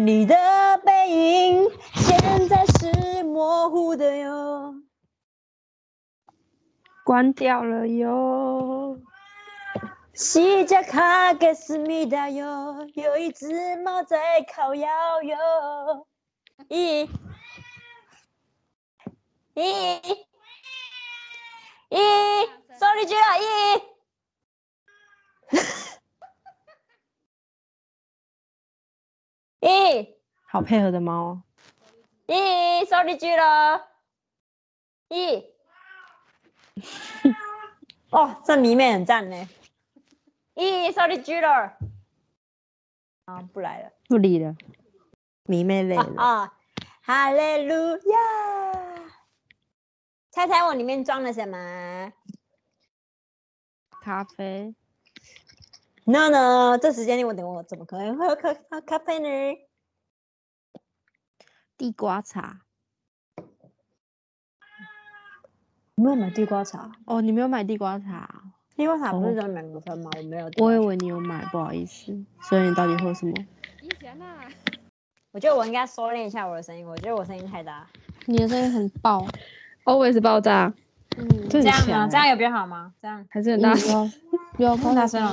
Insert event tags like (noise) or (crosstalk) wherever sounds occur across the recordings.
你的背影现在是模糊的哟。关掉了哟。西加卡给思密达哟，有一只猫在烤腰哟。咦咦咦，sorry 居了咦。咦，好配合的猫。咦，sorry 居了。咦。(laughs) 哦，这迷妹很赞呢。咦，sorry 居了。啊，不来了，不理了。迷妹累了。啊，哈利路亚。猜猜我里面装了什么？咖啡。No No，这时间你我等我怎么可能喝咖喝咖啡呢？地瓜茶。我没有买地瓜茶哦，你没有买地瓜茶？地瓜茶不是在两个分吗？我没有。我以为你有买，不好意思。所以你到底喝什么？以前啊。我觉得我应该收敛一下我的声音，我觉得我声音太大。你的声音很爆，(laughs) always 爆炸。嗯，这样吗？这样有比较好吗？这样还是很大声？不要太大声了。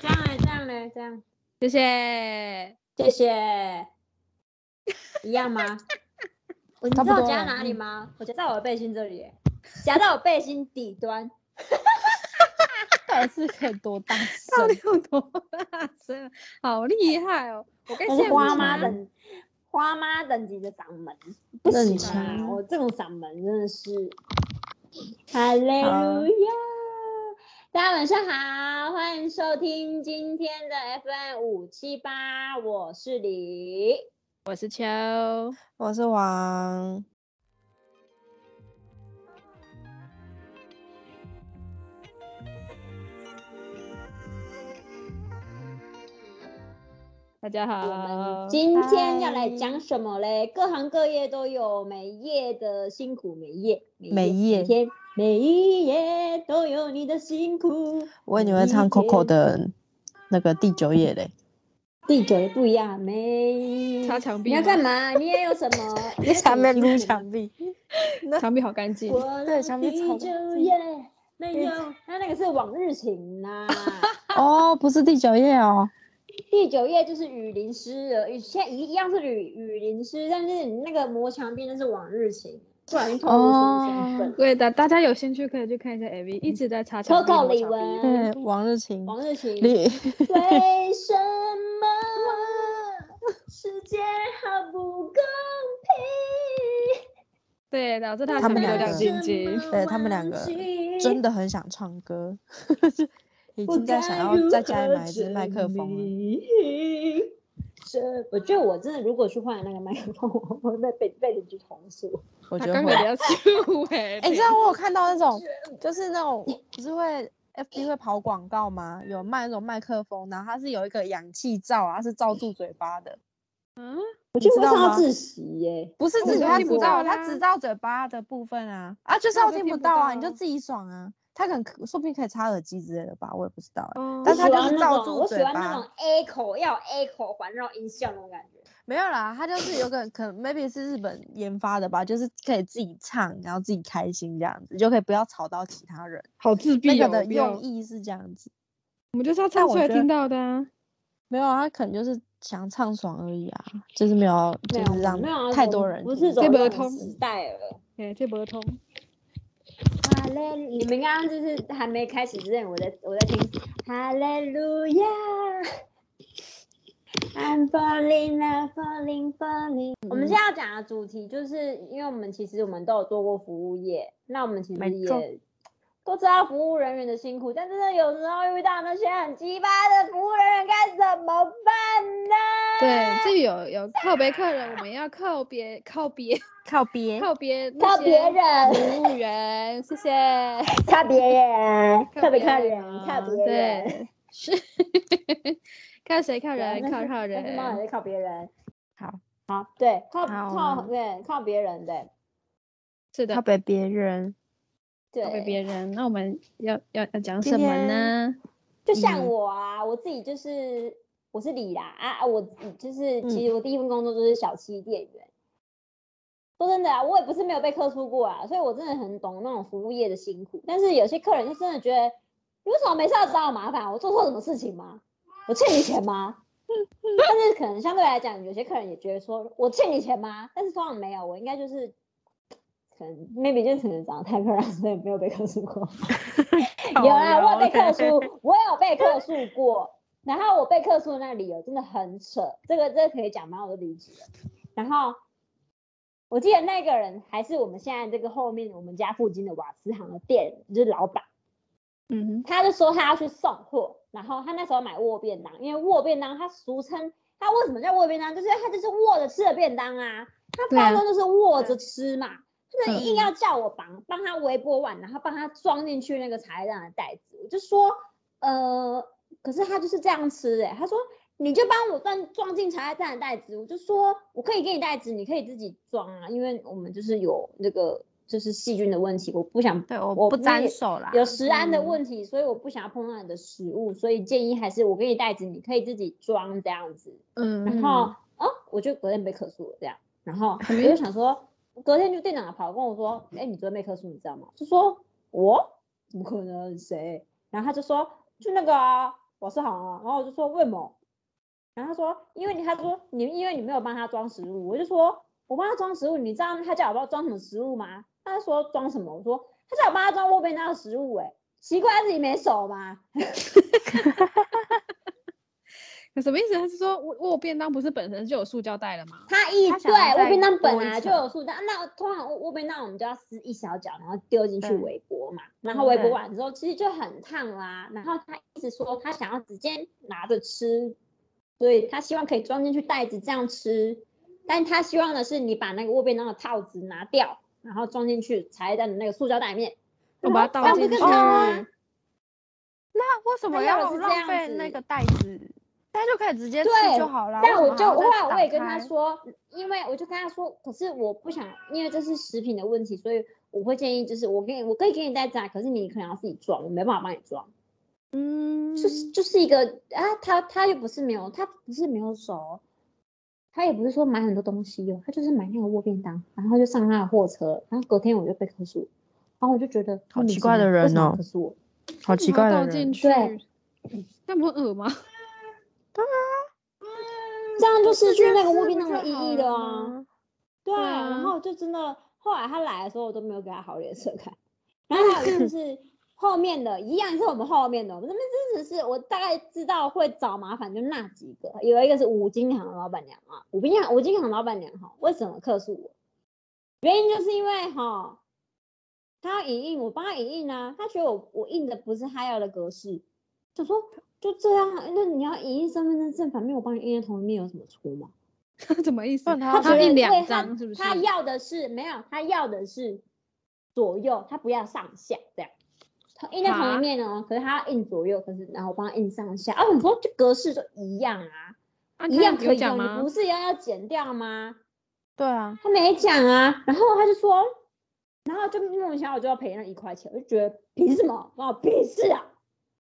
这样嘞？这样嘞？这样。谢谢，谢谢。一样吗？(laughs) 你知道我夹哪里吗？我夹在我的背心这里，夹在我背心底端。(laughs) 到底是可以多大声？(laughs) 到底有多大声？好厉害哦！我跟是花妈等花妈等级的嗓门，不行啊！我这种嗓门真的是。哈利路亚！大家晚上好，欢迎收听今天的 FM 五七八，我是李。我是秋，我是王。大家好，我们今天要来讲什么嘞？各行各业都有每夜的辛苦，每夜每夜天每一夜都有你的辛苦。我以为你会唱 Coco 的那个第九页嘞。第九页不一样，没擦 (laughs) 墙壁。你要干嘛？你也有什么？(laughs) 你下面撸墙壁，(laughs) 墙壁好干净。对，墙壁第九页没有，那那个是往日情呐。哦，不是第九页哦。第九页就是雨淋湿了，现在一样是雨雨淋湿，但是你那个磨墙壁那是往日情。不小心透露什身份？对的，大家有兴趣可以去看一下 A V，一直在擦墙壁。李玟，对，往日晴，往日晴。李。(laughs) 为什么世界好不公平？对，导致他他们两个，对他们两个真的很想唱歌，已经在想要在家里买一支麦克风了。我觉得我真的，如果去换那个麦克风，我会被被被邻居投诉。我觉得会。哎，你知道我有看到那种，就是那种不是会 FB 会跑广告吗？有卖那种麦克风，然后它是有一个氧气罩啊，是罩住嘴巴的。嗯，我觉得是要窒息耶。不是窒息，它只罩它只罩嘴巴的部分啊啊，就是要听不到啊，你就自己爽啊。它可能说不定可以插耳机之类的吧，我也不知道。嗯，但他就是罩住嘴巴。我喜欢那种 echo 要 echo 环绕音效那种感觉。没有啦，他就是有个可能 maybe 是日本研发的吧，就是可以自己唱，然后自己开心这样子，就可以不要吵到其他人。好自闭哦。那个的用意是这样子。我们就是要唱出来听到的啊。没有啊，他可能就是想唱爽而已啊，就是没有就是让太多人。不是这不通时代了，对，这不通。你们刚刚就是还没开始之前，我在我在听哈利路亚。I'm falling, I'm falling, falling。我们现在要讲的主题就是，因为我们其实我们都有做过服务业，那我们其实也都知道服务人员的辛苦，但真的有时候遇到那些很鸡巴的服务人员该怎么办呢？对，这有有靠别客人，我们要靠别 (laughs) 靠别。靠别靠别靠别人服务员，谢谢。(laughs) 靠别人，靠别靠人，靠别人。是，(laughs) 靠谁？靠人，靠靠人。靠别人？好，好，对，靠靠对，靠别人对。是的，靠别别人。对，靠别人。那我们要要要讲什么呢？就像我啊，我自己就是我是李啦啊，我就是其实我第一份工作就是小七店员。说真的啊，我也不是没有被客诉过啊，所以我真的很懂那种服务业的辛苦。但是有些客人就真的觉得，你为什么没事要找我麻烦？我做错什么事情吗？我欠你钱吗？(laughs) 但是可能相对来讲，有些客人也觉得说我欠你钱吗？但是通常没有，我应该就是可能 maybe 就可能长得太漂亮，所以没有被客诉过。(laughs) 有啊，我有被客诉，我有被客诉过。然后我被客诉的那理由真的很扯，这个这个可以讲吗？我都理解。然后。我记得那个人还是我们现在这个后面我们家附近的瓦斯行的店，就是老板。嗯哼，他就说他要去送货，然后他那时候买卧便当，因为卧便当他俗称他为什么叫卧便当，就是他就是握着吃的便当啊，他包装就是握着吃嘛，他就硬要叫我帮帮他微波碗，然后帮他装进去那个茶叶蛋的袋子，我就说呃，可是他就是这样吃哎，他说。你就帮我装装进茶叶蛋的袋子，我就说我可以给你袋子，你可以自己装啊，因为我们就是有那个就是细菌的问题，我不想对我不沾手啦，有食安的问题，所以我不想要碰到你的食物，所以建议还是我给你袋子，你可以自己装这样子。嗯，然后哦，我就隔天被客诉了这样，然后我就想说，隔天就店长跑跟我说，哎，你昨天被客诉，你知道吗？就说我怎么可能谁？然后他就说就那个啊，我是好啊，然后我就说为什么？然后他说，因为你他说你因为你没有帮他装食物，我就说我帮他装食物，你知道他叫我帮他装什么食物吗？他说装什么？我说他叫我帮他装卧边那的食物，哎，奇怪，自己没手吗？(laughs) 什么意思？他是说卧卧便当不是本身就有塑胶袋了吗？他一对卧便当本来就有塑胶，那通常卧便当我们就要撕一小角，然后丢进去微波嘛，然后微波完之后其实就很烫啦。然后他一直说他想要直接拿着吃。所以他希望可以装进去袋子这样吃，但他希望的是你把那个卧便当的套子拿掉，然后装进去茶叶蛋的那个塑胶袋里面，我把它倒进去。那为什么要浪费那个袋子？大家就可以直接吃就好了。但我就后来我也跟他说，因为我就跟他说，可是我不想，因为这是食品的问题，所以我会建议就是我给你，我可以给你袋子，可是你可能要自己装，我没办法帮你装。嗯，就是就是一个啊，他他又不是没有，他不是没有手，他也不是说买很多东西哦，他就是买那个握便当，然后就上他的货车，然后隔天我就被投诉，然后我就觉得好奇怪的人哦，克诉我，好奇怪的人，对，那不恶吗？这样就失去那个卧便当的意义了啊，对啊，然后就真的后来他来的时候，我都没有给他好脸色看，然后还有就 (laughs) 是。后面的一样是我们后面的，我们这边真的是我大概知道会找麻烦就那几个，有一个是五金行的老板娘啊，五金行五金行老板娘哈，为什么客诉我？原因就是因为哈，他要影印，我帮他影印啊，他觉得我我印的不是他要的格式，就说就这样，那你要影印身份证正反面，我帮你印在同一面有什么错吗？他 (laughs) 什么意思？他他印两张是不是？他要的是没有，他要的是左右，他不要上下这样。印在同一面哦，可是他要印左右，可是然后我帮他印上下啊，你说这格式就一样啊，啊一样可以用，你不是要要剪掉吗？对啊，他没讲啊，然后他就说，然后就莫名其妙我就要赔那一块钱，我就觉得凭什么啊，屁事啊！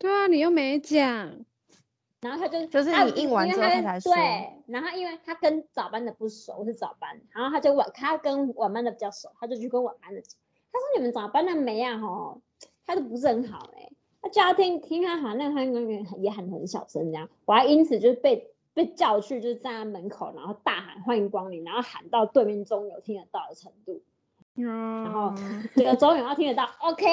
对啊，你又没讲，然后他就就是你印完之后他才说，对，然后因为他跟早班的不熟，是早班，然后他就晚他跟晚班的比较熟，他就去跟晚班的讲，他说你们早班的没啊吼。他都不是很好哎，他叫他听听他喊，那个他应该也喊很小声这样，我还因此就是被被叫去，就是站在门口，然后大喊欢迎光临，然后喊到对面中有听得到的程度，然后这个中有要听得到，OK，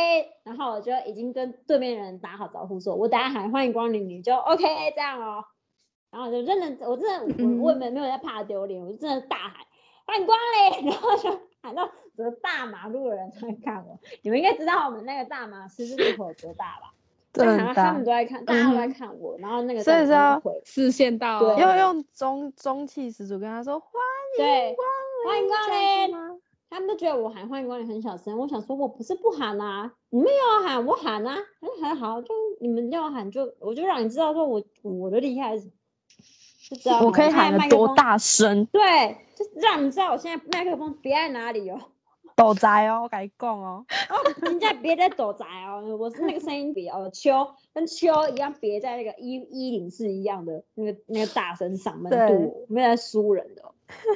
然后我就已经跟对面人打好招呼，说我等下喊欢迎光临，你就 OK 这样哦，然后就真的，我真的我我没没有在怕丢脸，我就真的大喊欢迎光临，(laughs) 然后就喊到。大马路的人在看我，你们应该知道我们那个大马十字路口有多大吧？对，他们都在看，大家都在看我，然后那个所以说视线到，要用中中气十足跟他说欢迎光临，欢迎光临。他们都觉得我喊欢迎光临很小声，我想说我不是不喊啊，你们要喊我喊啊，很很好，就你们要喊就我就让你知道说我我的厉害，就知道我可以喊的多大声，对，就让你知道我现在麦克风别在哪里哦。(laughs) 躲宅哦，我跟你讲 (laughs) 哦，人家别在躲宅哦，我是那个声音比哦秋，跟秋一样别在那个一一零四一样的那个那个大声嗓门度，没有在输人的。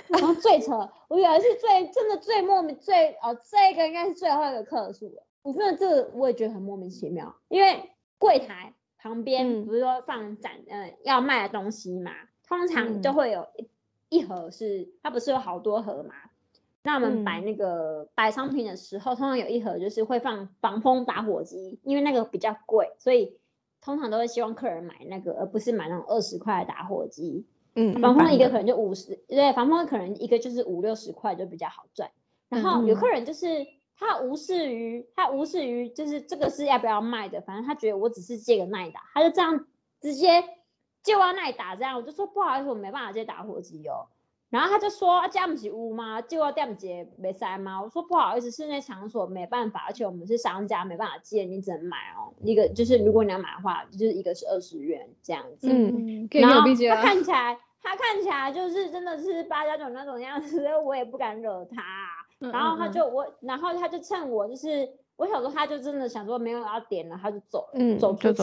然后最扯，我以为是最真的最莫名最哦，这个应该是最后一个客诉了。我真的这个我也觉得很莫名其妙，因为柜台旁边不是说放展呃要卖的东西嘛，通常就会有一盒是它不是有好多盒嘛。那我们摆那个摆商品的时候，通常有一盒就是会放防风打火机，因为那个比较贵，所以通常都会希望客人买那个，而不是买那种二十块的打火机。嗯，防风一个可能就五十，对，防风可能一个就是五六十块就比较好赚。然后有客人就是他无视于他无视于就是这个是要不要卖的，反正他觉得我只是借个耐打，他就这样直接借完耐打这样，我就说不好意思，我没办法借打火机哦。然后他就说：“啊，这不是屋吗？借我店姐没塞吗？”我说：“不好意思，室内场所没办法，而且我们是商家，没办法借，你只能买哦。一个就是如果你要买的话，就是一个是二十元这样子。嗯，然后他看起来，他看起来就是真的是八加九那种样子，我也不敢惹他。然后他就我，然后他就趁我就是我想说，他就真的想说没有要点了，他就走，嗯，走出去。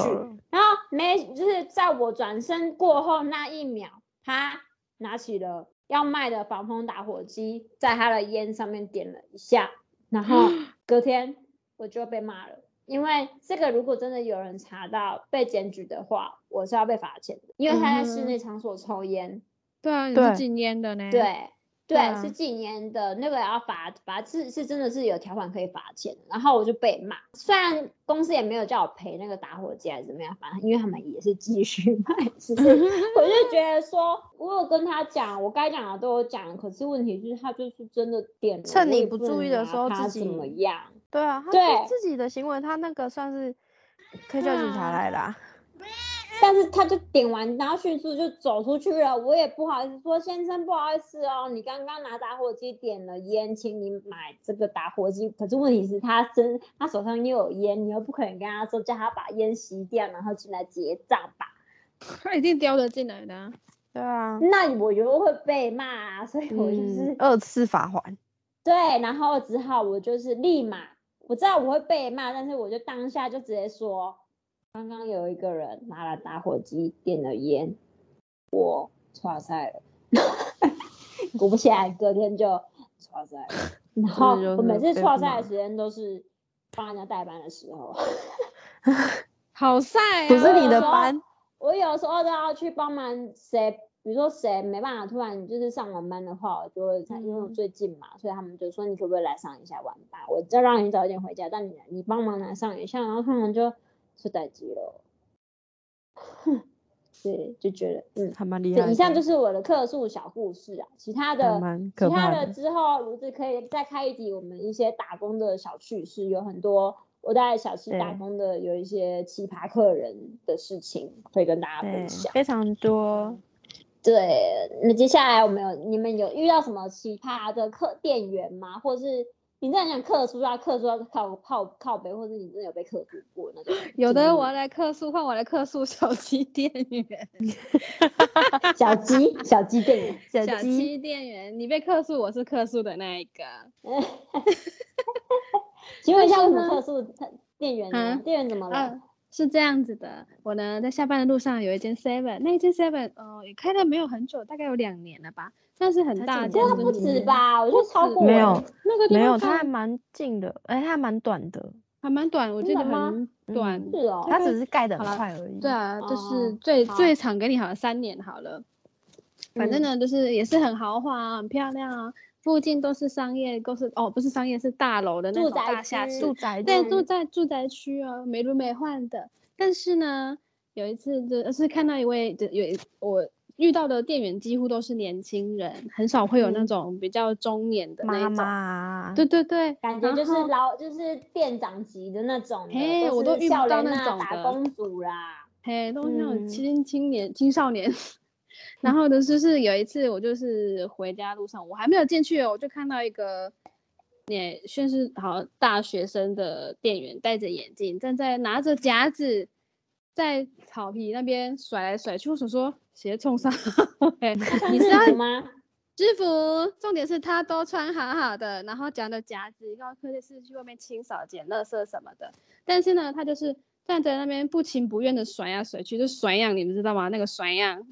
然后没就是在我转身过后那一秒，他拿起了。要卖的防风打火机，在他的烟上面点了一下，然后 (gasps) 隔天我就被骂了，因为这个如果真的有人查到被检举的话，我是要被罚钱的，因为他在室内场所抽烟。对啊，你是禁烟的呢。对。对，是禁烟的那个要罚罚是是真的是有条款可以罚钱，然后我就被骂，虽然公司也没有叫我赔那个打火机还是怎么样，反正因为他们也是继续卖，(laughs) 只是 (laughs) 我就觉得说，我有跟他讲，我该讲的都有讲，可是问题就是他就是真的点，趁你不注意的时候自己怎么样？对啊，他自己的行为，他那个算是可以叫警察来啦。但是他就点完，然后迅速就走出去了。我也不好意思说，先生不好意思哦，你刚刚拿打火机点了烟，请你买这个打火机。可是问题是，他身他手上又有烟，你又不可能跟他说叫他把烟吸掉，然后进来结账吧？(laughs) 他一定叼着进来的。对啊，那我就会被骂，啊所以我就是二次罚款。对，然后只好我就是立马，我知道我会被骂，但是我就当下就直接说。刚刚有一个人拿了打火机点了烟，我抓赛了，(laughs) 果不其然隔天就抓赛了。然后我每次抓赛的时间都是帮人家代班的时候，(laughs) 好晒啊！不是你的班，我有时候都要去帮忙谁，比如说谁没办法突然就是上完班的话，我就会因为我最近嘛，所以他们就说你可不可以来上一下晚班，我再让你早一点回家，但你你帮忙来上一下，然后他们就。是待机了，对，就觉得嗯，还蛮厉害。以上就是我的客诉小故事啊，其他的，其他的之后如子可以再开一集我们一些打工的小趣事，有很多我在小七打工的有一些奇葩客人的事情可以跟大家分享，非常多。对，那接下来我们有你们有遇到什么奇葩的客店员吗？或者是？你这样讲客诉啊，客诉要靠靠靠背，或者你真的有被克诉过那种？有的，我来克诉，换我来克诉小鸡店员。(laughs) 小鸡，小鸡店员，小鸡店员，你被克诉，我是克诉的那一个。(laughs) 请问一下，为什么客诉店员呢？店员怎么了？是这样子的，我呢在下班的路上有一间 Seven，那一间 Seven，呃，也开了没有很久，大概有两年了吧。但是很大，这不止吧？我觉得超过没有那个没有，它还蛮近的，哎，它还蛮短的，还蛮短，我记得很短，是哦，它只是盖的很快而已。对啊，就是最最长给你好了三年好了，反正呢就是也是很豪华，很漂亮啊，附近都是商业，都是哦不是商业是大楼的那种大厦住宅，对，住在住宅区哦，美轮美奂的。但是呢，有一次就是看到一位就有我。遇到的店员几乎都是年轻人，很少会有那种比较中年的妈妈。对对对，感觉就是老，就是店长级的那种。嘿，我都遇不到那种打工族啦。嘿，都是那种青青年、青少年。然后呢，就是有一次我就是回家路上，我还没有进去哦，我就看到一个也算是好大学生的店员，戴着眼镜，站在拿着夹子。在草皮那边甩来甩去，我想说鞋冲上 (laughs) (laughs) 你是吗？制服，重点是他都穿好好的，然后讲的夹子，高科技是去外面清扫、捡垃圾什么的。但是呢，他就是站在那边不情不愿的甩呀甩去，就甩样，你们知道吗？那个甩样，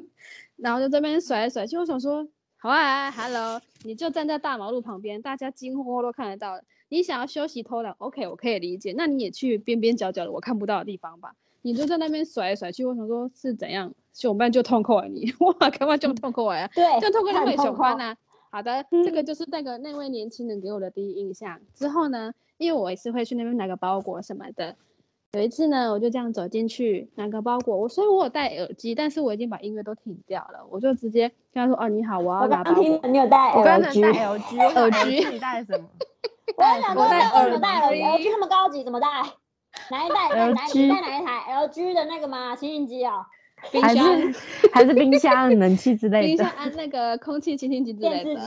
(laughs) 然后就这边甩来甩去。我想说，好啊，Hello，你就站在大马路旁边，大家惊呼都看得到。你想要休息偷懒，OK，我可以理解。那你也去边边角角的我看不到的地方吧。你就在那边甩来甩去，我想说是怎样？我们班就痛苦啊你，(laughs) 哇，干嘛就痛苦啊？对，就痛苦就会喜欢呐。好的，这个就是那个那位年轻人给我的第一印象。之后呢，因为我也是会去那边拿个包裹什么的。有一次呢，我就这样走进去拿个包裹，我所以我有戴耳机，但是我已经把音乐都停掉了。我就直接跟他说：“哦，你好，我要拿包裹。”你有戴耳机？耳机？耳机？你戴什么？我想说，戴么戴耳机那么高级，怎么戴？(laughs) 哪一代？哪哪你带哪一台？LG 的那个吗？清新机哦，还是还是冰箱、冷气之类的？冰箱安那个空气清新机之类的。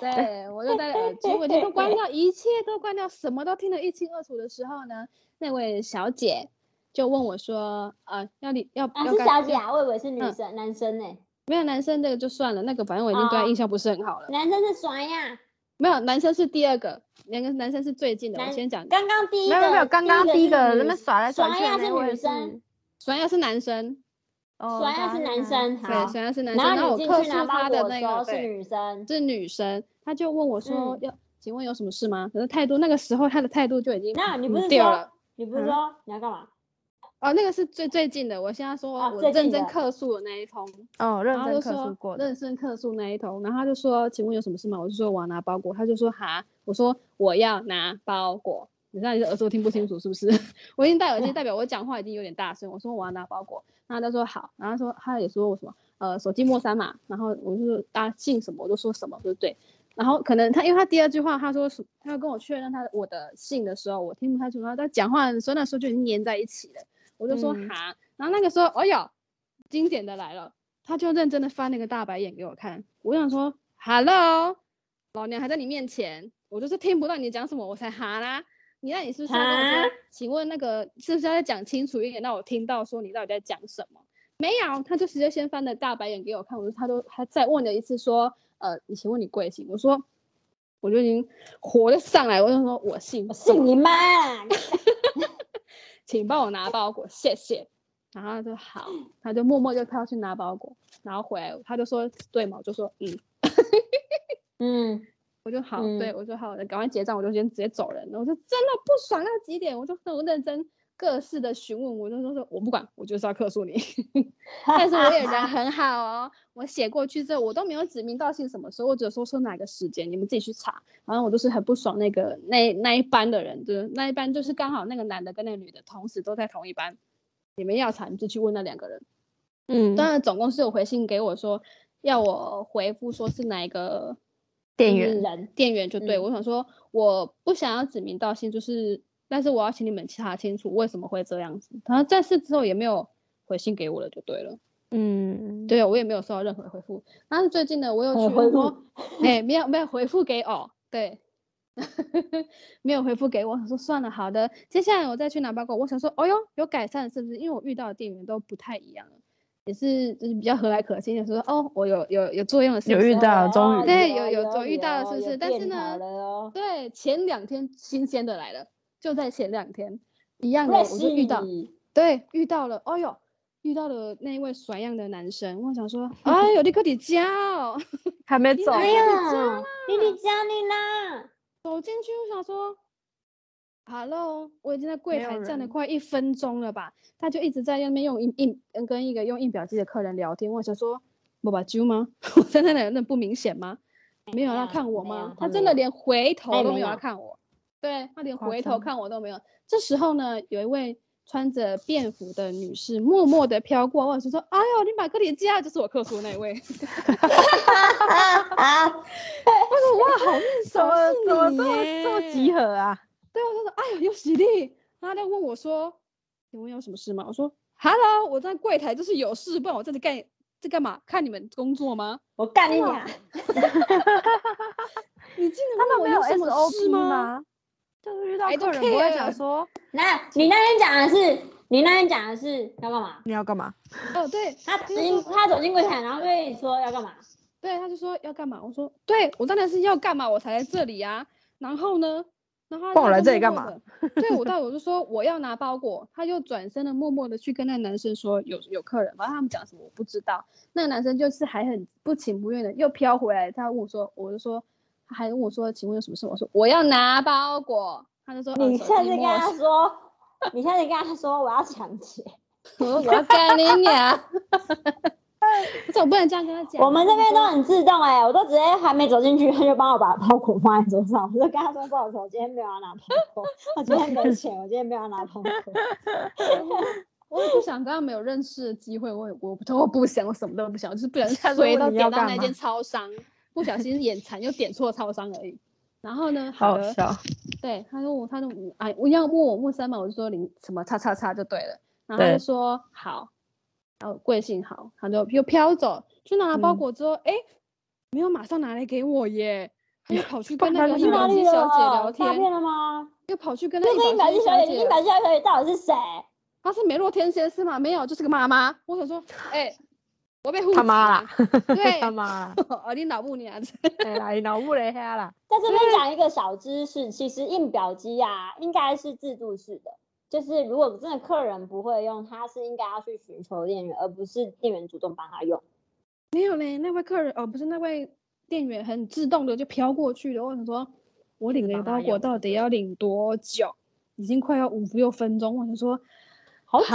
对，我就戴耳机，我就都关掉，一切都关掉，什么都听得一清二楚的时候呢，那位小姐就问我说：“呃，要你要要？”是小姐啊，我以为是女生、男生呢。没有男生，这个就算了，那个反正我已经对他印象不是很好了。男生是谁呀。没有，男生是第二个，两个男生是最近的。我先讲，刚刚第一个没有没有，刚刚第一个人们耍来耍去的是女生，甩亚是男生，甩亚是男生，对，甩亚是男生。然后我克诉他的那个是女生，是女生，他就问我说要，请问有什么事吗？可是态度那个时候他的态度就已经那你不是说你不是说你要干嘛？哦，那个是最最近的，我现在说我认真客诉的那一通，哦，认真客诉过，认真客诉那一通，然后他就说，请问有什么事吗？我就说我要拿包裹，他就说哈，我说我要拿包裹，你知道你的耳朵听不清楚是不是？(laughs) 我已经戴耳机，代表我讲话已经有点大声，我说我要拿包裹，然后他说好，然后说他也说我什么，呃，手机莫三码，然后我就说大家姓什么，我就说什么，对不对？然后可能他因为他第二句话他说是他要跟我确认他我的姓的时候，我听不太清楚，他讲话的时候那时候就已经粘在一起了。我就说哈，然后那个时候，哎呦，经典的来了，他就认真的翻那个大白眼给我看。我想说，Hello，老娘还在你面前，我就是听不到你讲什么，我才哈啦。你那你是不是要跟我说？请问那个是不是要再讲清楚一点，让我听到说你到底在讲什么？没有，他就直接先翻了大白眼给我看。我说他都他再问了一次说，呃，你请问你贵姓？我说我就已经火了上来，我就说我姓，我姓你妈。(laughs) 请帮我拿包裹，谢谢。然后他说好，他就默默就跳去拿包裹，然后回来他就说对嘛，我就说嗯，(laughs) 嗯，我就好，对我就好，赶快结账，我就先直接走人了。我就真的不爽到极点，我就很认真各式的询问，我就说说我不管，我就是要克诉你。(laughs) 但是我也人很好哦，我写过去之后，我都没有指名道姓什么时候，我只说说哪个时间，你们自己去查。然后我就是很不爽那个那那一班的人，就是那一班就是刚好那个男的跟那个女的同时都在同一班，你们要查你就去问那两个人。嗯，当然总共是有回信给我说要我回复说是哪一个店员人，店员就对我想说我不想要指名道姓，就是但是我要请你们查清楚为什么会这样子。然后在此之后也没有回信给我了，就对了。嗯，对我也没有收到任何回复。但是最近呢，我有去说，哎，没有没有回复给我。对，(laughs) 没有回复给我，我说算了，好的，接下来我再去拿包裹。我想说，哦哟，有改善是不是？因为我遇到的店员都不太一样了，也是就是比较和蔼可亲的说，哦，我有有有作用的，有遇到，终于对，有有有遇到了，是不是？但是呢，对，前两天新鲜的来了，就在前两天一样的，我就遇到，对，遇到了，哦哟。遇到了那一位甩样的男生，我想说，哎呦，你可得加哦，还没走，哎呀，你得加你啦。走进去，我想说，Hello，我已经在柜台站了快一分钟了吧？他就一直在那边用印印跟一个用印表机的客人聊天。我想说，我把揪吗？(laughs) 我在那里那不明显吗？没有要看我吗？他真的连回头都没有要看我，对他连回头看我都没有。这时候呢，有一位。穿着便服的女士默默的飘过，我就说：“哎呦，你把克里加就是我客服那位。”哈哈哈哈哈！我说：“哇，好面熟，怎么这么这么集合啊？”对，我就说：“哎呦，有喜力。”他就问我说：“请问有什么事吗？”我说：“Hello，我在柜台就是有事，不然我在这干在干嘛？看你们工作吗？我干你俩！” (laughs) 你竟然他们没有什么事吗？就是遇到客人不会讲说，那你那天讲的是，你那天讲的是要干嘛？你要干嘛？哦，对他走进他走进柜台，然后跟你说要干嘛？对，他就说要干嘛？我说对，我当然是要干嘛，我才来这里呀。然后呢，然后帮我来这里干嘛？对我到我就说我要拿包裹，他就转身的默默的去跟那男生说有有客人，反正他们讲什么我不知道。那个男生就是还很不情不愿的又飘回来，他问我说，我就说，他还问我说，请问有什么事？我说我要拿包裹，他就说你现在跟他说，你现在跟他说我要抢劫，(laughs) 我说我要干你娘。(laughs) 可是我不能这样跟他讲。我们这边都很自动哎，我都直接还没走进去，他就帮我把包裹放在桌上。(laughs) 我就跟他说：“不好意思，我今天没有要拿包裹，我今天没钱，我今天没有要拿包裹。”我也不想跟他没有认识的机会，我也我我不想，我什么都不想，就是不想随到点到那间超商，不小心眼馋又点错超商而已。然后呢，好笑。对，他说我，他说哎，我要问我木三嘛，我就说零什么叉叉叉就对了。然后他就说好。然后贵姓好，他就又飘走去拿了包裹之后，哎，没有马上拿来给我耶，他又跑去 (laughs) 跟那个印表机小姐聊天，诈骗了吗？又跑去跟那个印表机小姐，印表机小姐到底是谁？她是梅洛天仙是吗？没有，就是个妈妈。我想说，(laughs) 哎，我被 (laughs) 他妈啦，对，他妈，哦，你脑部你啊，(laughs) 哎，你脑部嘞黑啦。在这边讲一个小知识，其实印表机啊，应该是自助式的。就是如果真的客人不会用，他是应该要去寻求店员，而不是店员主动帮他用。没有嘞，那位客人哦，不是那位店员，很自动的就飘过去了。我想说，我领个包裹到底要领多久？已经快要五六分钟。我想说，好久，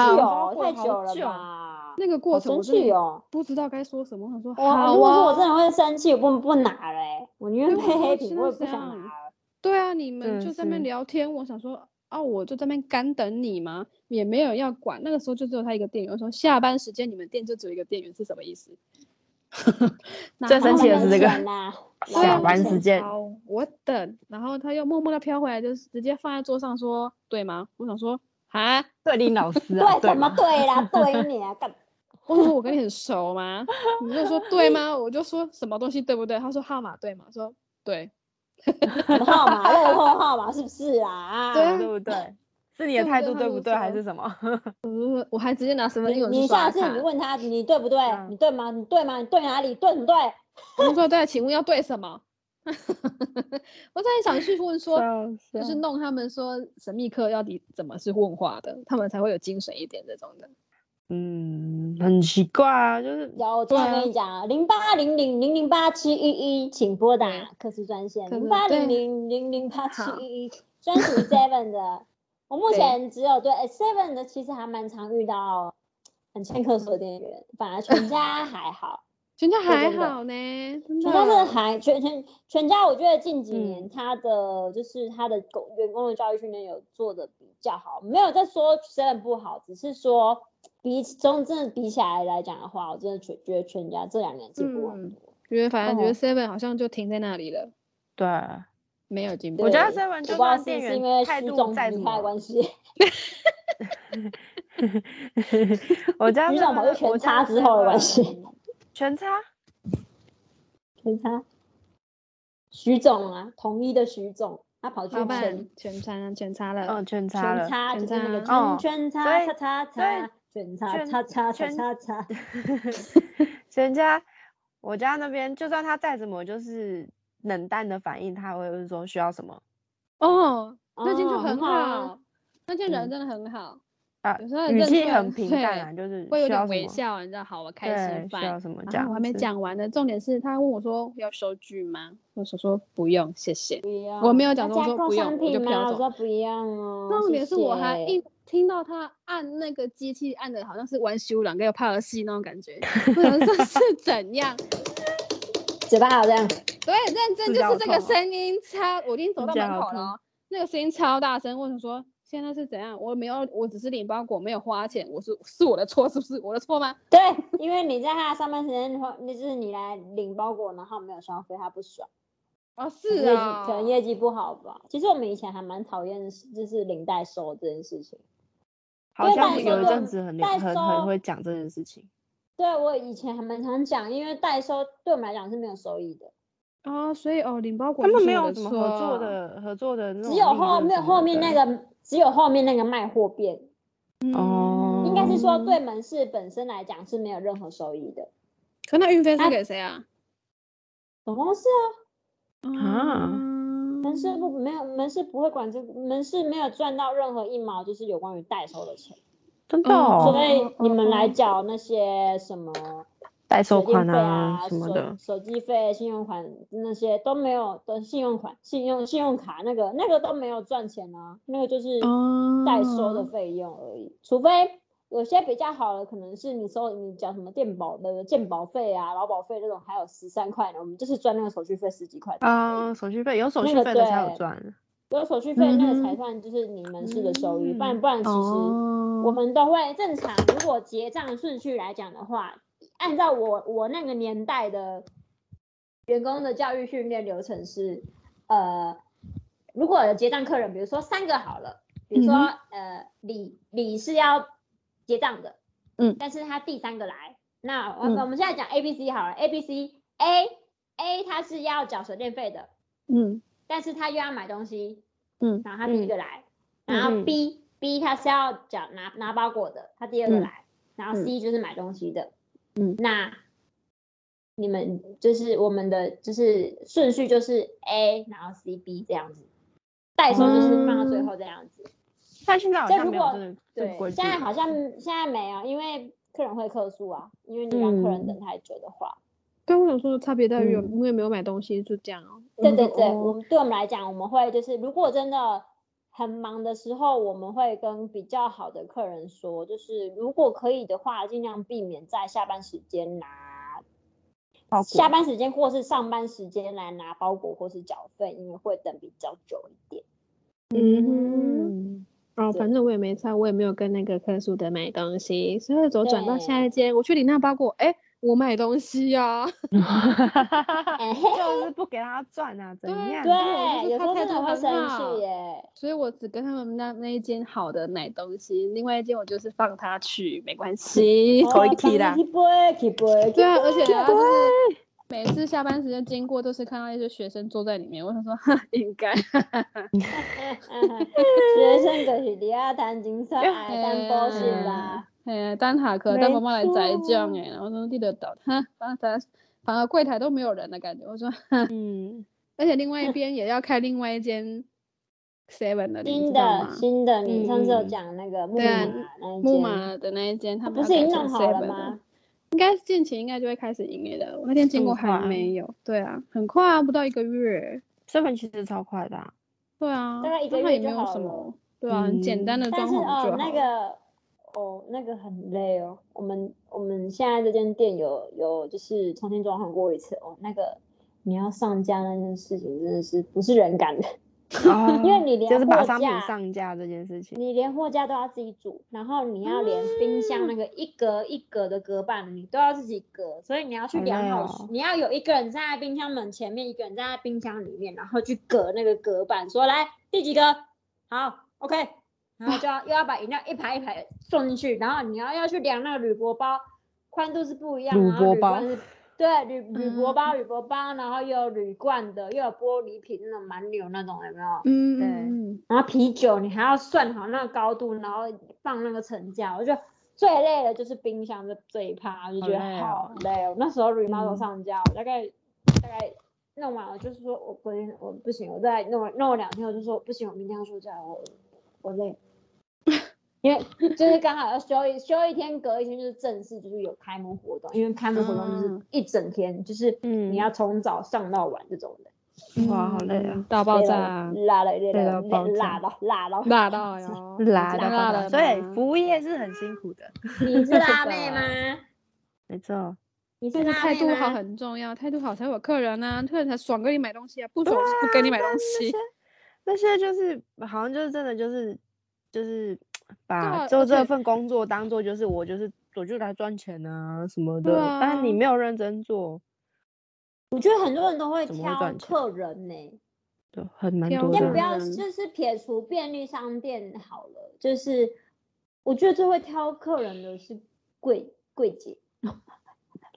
太久了吧？那个过程我真哦不知道该说什么。我想说，哇，如果说我真的会生气，我不不拿嘞，我宁愿配黑屏，我也不想拿。对啊，你们就在那边聊天，我想说。啊，我就在那边干等你吗？也没有要管。那个时候就只有他一个店员。我说下班时间你们店就只有一个店员是什么意思？(laughs) 最生气的是这个下班时间。我等，然后他又默默的飘回来，就是直接放在桌上说，对吗？我想说啊，(laughs) 对林老师，(laughs) 对什么对啦？对你啊？干？我说我跟你很熟吗？你就说 (laughs) 对吗？我就说什么东西对不对？他说号码对吗？说对。号码，乐透号码是不是啊？(laughs) 对，对不对？是你的态度对不对，还是什么？(laughs) 我我还直接拿身份证你下次你问他，你对不对？你对吗？你对吗？你对哪里？对不对？我说对，请问要对什么？我在想去问说，就是弄他们说神秘客到底怎么是问话的，他们才会有精神一点这种的。嗯，很奇怪啊，就是有，我再跟你讲，零八零零零零八七一一，请拨打 (laughs) 客服专线零八零零零零八七一一，专属 (laughs) Seven 的。我目前只有对 Seven 的，其实还蛮常遇到很欠客诉的店员，反而全家 (laughs) 还好，全家还好呢，全家是还全全全家，我觉得近几年他的就是他的工员工的教育训练有做的比较好，没有在说 Seven 不好，只是说。比中真的比起来来讲的话，我真的觉觉得全家这两年进步很多。觉得反正觉得 Seven 好像就停在那里了。对，没有进步。我觉得 Seven 就算店员态度在离开关系。(laughs) 我家徐总跑去全差之后的关系。全差？全差？徐总啊，统一的徐总，他跑去全全差全差了。嗯，全差了。全差就是那个圈圈差差差差。全差差差差差，全 (laughs) 家，我家那边就算他再怎么就是冷淡的反应，他会说需要什么？哦，那件就很好，那件人真的很好啊，语气很平淡啊，就是会有点微笑，你知道，好，我开心。需要什么？我还没讲完呢，重点是他问我说要收据吗？我说说不用，谢谢。不用，我没有讲，我说不用，我就飘走。说不用哦。重点是我还一。听到他按那个机器按的好像是玩修两个又怕了戏那种感觉，不能说 (laughs) 是怎样？(laughs) 嘴巴好这样？对，认真就是这个声音超，我已经走到门口了，那个声音超大声。我想说现在是怎样？我没有，我只是领包裹没有花钱，我是是我的错是不是？我的错吗？对，因为你在他上班时间，那就是你来领包裹，然后没有消费，他不爽。哦，是啊，可能业绩不好吧。其实我们以前还蛮讨厌，就是领代收这件事情。好像有一阵子很很很会讲这件事情。对，我以前还蛮常讲，因为代收对我们来讲是没有收益的。哦，所以哦，领包裹他们没有什么合作的合作的，只有后面后面那个只有后面那个卖货店。哦。应该是说对门市本身来讲是没有任何收益的。可那运费是给谁啊？总公司啊，啊，门市不没有门市不会管这个，门市没有赚到任何一毛，就是有关于代收的钱，真的，所以你们来缴那些什么。代收款啊什么的，手机费、信用款那些都没有的，信用款、信用信用卡那个那个都没有赚钱啊，那个就是代收的费用而已。除非有些比较好的，可能是你收你缴什么电保的健保费啊、劳保费这种，还有十三块呢，我们就是赚那个手续费十几块。啊，手续费有手续费的才有赚，有手续费那个才算就是你们是的收益，不然不然其实我们都会正常。如果结账顺序来讲的话。按照我我那个年代的员工的教育训练流程是，呃，如果结账客人，比如说三个好了，比如说呃李李是要结账的，嗯，但是他第三个来，那我我们现在讲 A B C 好了，A B C A A 他是要缴水电费的，嗯，但是他又要买东西，嗯，然后他第一个来，然后 B B 他是要缴拿拿包裹的，他第二个来，然后 C 就是买东西的。嗯，那你们就是我们的就是顺序就是 A，然后 C、B 这样子，代收就是放到最后这样子。但现在好像没有对，现在好像现在没有，因为客人会客诉啊，因为你让客人等太久的话。对，我想说差别待遇，因为没有买东西就这样哦。对对对，我们对我们来讲，我们会就是如果真的。很忙的时候，我们会跟比较好的客人说，就是如果可以的话，尽量避免在下班时间拿，下班时间或是上班时间来拿包裹或是缴费，因为会等比较久一点。嗯，哦，反正我也没差，我也没有跟那个客诉的买东西，所以走转到下一间，我去领那包裹，哎。我买东西呀，(laughs) 就是不给他赚啊，怎样？对，有时候真的会生气耶。所以我只跟他们那那一间好的买东西，另外一间我就是放他去，没关系，可以提啦。对啊，而且就是每次下班时间经过，都是看到一些学生坐在里面，我想说，(laughs) 应该。(laughs) 学生就是你要谈精彩，谈 (laughs) 保险啦。哎，单塔课，单妈妈来摘酱哎，然后说记得到，哈，反正反而柜台都没有人的感觉。我说，嗯，而且另外一边也要开另外一间 seven 的，新的新的，你上次有讲那个木马木马的那一间，他不是已经弄好了吗？应该近期应该就会开始营业的。我那天经过还没有，对啊，很快啊，不到一个月，seven 其实超快的，对啊，大概一个月就好了，对啊，很简单的装潢就好。哦，那个很累哦。我们我们现在这间店有有就是重新装潢过一次哦。那个你要上架那件事情真的是不是人干的，(laughs) 因为你连就是把商品上架这件事情，你连货架都要自己煮，然后你要连冰箱那个一格一格的隔板你都要自己隔，所以你要去量好，你要有一个人站在冰箱门前面，一个人站在冰箱里面，然后去隔那个隔板，说来第几个，好，OK。然后就要又要把饮料一排一排送进去，然后你要要去量那个铝箔包，宽度是不一样，铝箔包，对铝铝箔包铝箔包，然后又有铝罐的，又有玻璃瓶那种满柳那种，有没有？嗯，对。然后啤酒你还要算好那个高度，然后放那个层架，我觉得最累的就是冰箱这这一趴，就觉得好累哦。那时候 remodel 上架，我大概大概弄完了，就是说我昨天我不行，我再弄弄了两天，我就说不行，我明天要休假，我我累。因为就是刚好要休一休一天，隔一天就是正式，就是有开幕活动。因为开幕活动就是一整天，就是你要从早上到晚这种的。哇，好累啊！大爆炸，辣了，累到辣到辣到辣到哟，辣到辣到。所以 (laughs) 服务业是很辛苦的。你是 (laughs) 辣妹吗？没错。你是态度好很重要，态度好才有客人啊，客人才爽跟你买东西啊，不爽不给你买东西。那些就是好像就是真的就是就是。把做这份工作当做就是我就是我就来赚钱啊什么的，但是你没有认真做，我觉得很多人都会挑客人呢，对，很蛮多。先不要就是撇除便利商店好了，就是我觉得最会挑客人的是柜柜姐。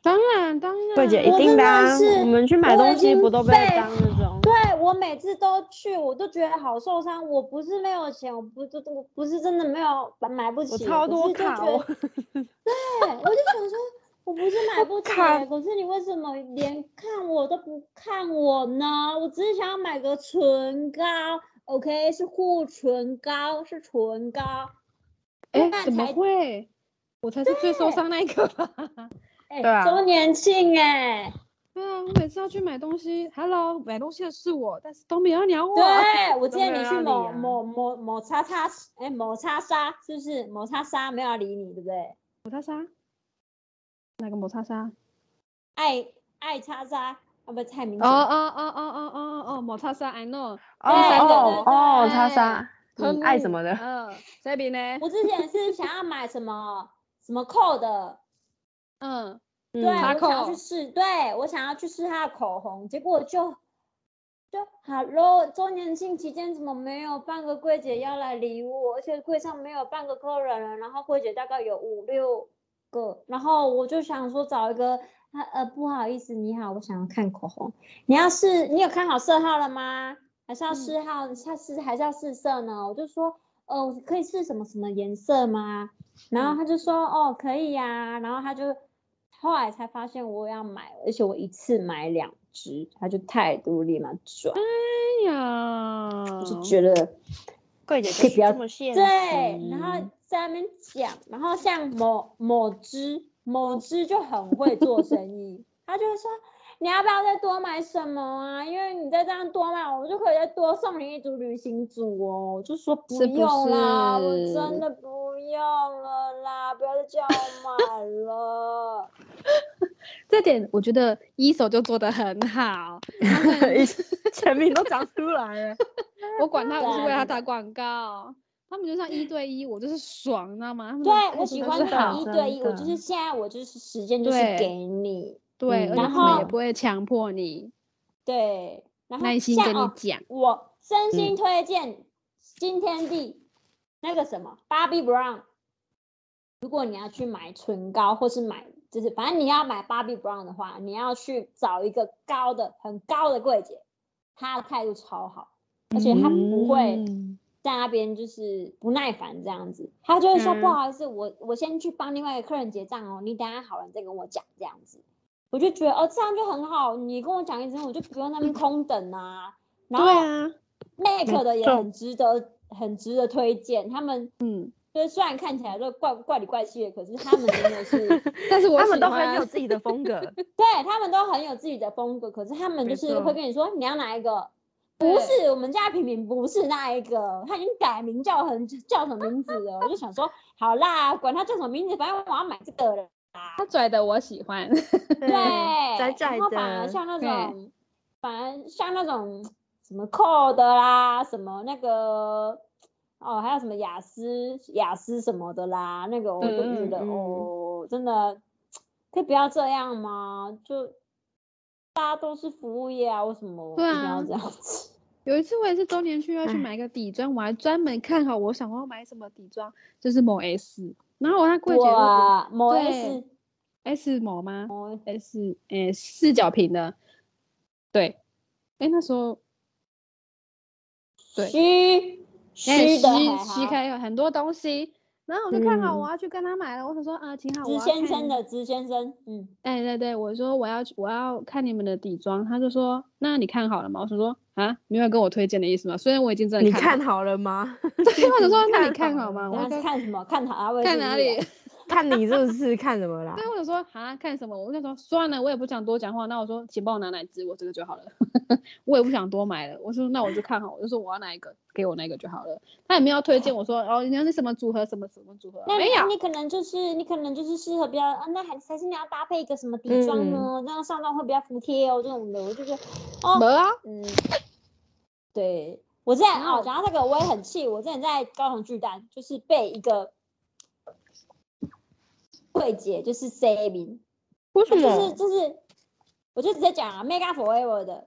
当然，当然，桂姐一定的啊！我们去买东西不都被当那种？对我每次都去，我都觉得好受伤。我不是没有钱，我不是我不是真的没有买不起，我超多卡。对，我就想说，我不是买不起，(laughs) 可是你为什么连看我都不看我呢？我只是想要买个唇膏，OK，是护唇膏，是唇膏。哎，怎么会？我才是最受伤那一个吧？对啊，周年庆哎、对啊，我每次要去买东西，Hello，买东西的是我，但是都没人鸟我。对，我建议你去某某某某叉叉，哎，某叉叉是不是某叉叉没有理你，对不对？某叉叉，哪个某叉叉？爱爱叉叉啊，不，蔡明。哦哦哦哦哦哦哦，某叉叉，I know。哦哦哦，叉叉，很爱什么的？嗯，这边呢？我之前是想要买什么什么扣的。嗯。对，我想要去试，对我想要去试他的口红，结果就就 Hello，周年庆期间怎么没有半个柜姐要来理我，而且柜上没有半个客人了，然后柜姐大概有五六个，然后我就想说找一个，他呃不好意思，你好，我想要看口红，你要试，你有看好色号了吗？还是要试号？他试还是要试色呢？我就说，哦，可以试什么什么颜色吗？然后他就说，哦，可以呀，然后他就。后来才发现我要买，而且我一次买两支，他就态度立马转。哎呀，就觉得贵姐可以不要对，然后在那边讲，然后像某某支某支就很会做生意，他就说。你要不要再多买什么啊？因为你再这样多买，我就可以再多送你一组旅行组哦。我就说不用啦，我真的不用了啦，不要再叫我买了。这点我觉得一手就做得很好，(laughs) (laughs) 全名都讲出来了。(laughs) 我管他我是为他打广告，他们就像一对一，我就是爽，知道吗？对我喜欢一对一，我就是现在我就是时间就是给你。对，然后也不会强迫你，对，然后耐心跟你讲。我真心推荐新天地那个什么 Bobbi Brown。如果你要去买唇膏，或是买就是反正你要买 Bobbi Brown 的话，你要去找一个高的很高的柜姐，她的态度超好，而且她不会在那边就是不耐烦这样子，她就会说不好意思，我我先去帮另外一个客人结账哦，你等下好了再跟我讲这样子。我就觉得哦，这样就很好。你跟我讲一声，我就不用那边空等啊。然后，Make 的也很值得，很值得推荐。他们，嗯，就是虽然看起来都怪怪里怪气的，可是他们真的是，(laughs) 但是我他们都很有自己的风格。(laughs) 对他们都很有自己的风格，可是他们就是会跟你说你要哪一个？不是我们家平平，不是那一个，他已经改名叫很叫什么名字了。我就想说，好啦，管他叫什么名字，反正我要买这个了。他拽的我喜欢，(laughs) 对，然后反而像那种，反而像那种什么扣的啦，什么那个，哦，还有什么雅思雅思什么的啦，那个我都觉得哦，真的可以不要这样吗？就大家都是服务业啊，为什么一定要这样子？(laughs) 有一次我也是周年去要去买个底妆，我还专门看好我想要买什么底妆，就是某 S。然后我那柜姐某 S S 某吗？S 诶四角瓶的，对，哎那时候对虚虚的虚开有很多东西，然后我就看好我要去跟他买了，我想说啊挺好，直先生的直先生，嗯，哎对对，我说我要我要看你们的底妆，他就说那你看好了吗？我说啊没有跟我推荐的意思吗？虽然我已经真的你看好了吗？(laughs) 对，我就说 (laughs) 那你看好吗？我看什么？看他看哪里？看你是不是看什么啦？对，或者说啊，看什么？我就说算了，我也不想多讲话。那我说，请帮我拿哪支？我这个就好了。(laughs) 我也不想多买了。我说那我就看好，我就说我要哪一个，给我那个就好了。他也没有推荐我说哦，你要那什么组合，什么什么组合？没有。你可能就是你可能就是适合比较啊，那还还是你要搭配一个什么底妆呢？这样上妆会比较服帖哦，这种的。我就觉得哦，没啊，嗯，对我之前哦，讲到这个我也很气。我之前在高雄巨蛋就是被一个。柜姐就是 saving，为什么？就是就是，我就直接讲啊，Mega Forever 的，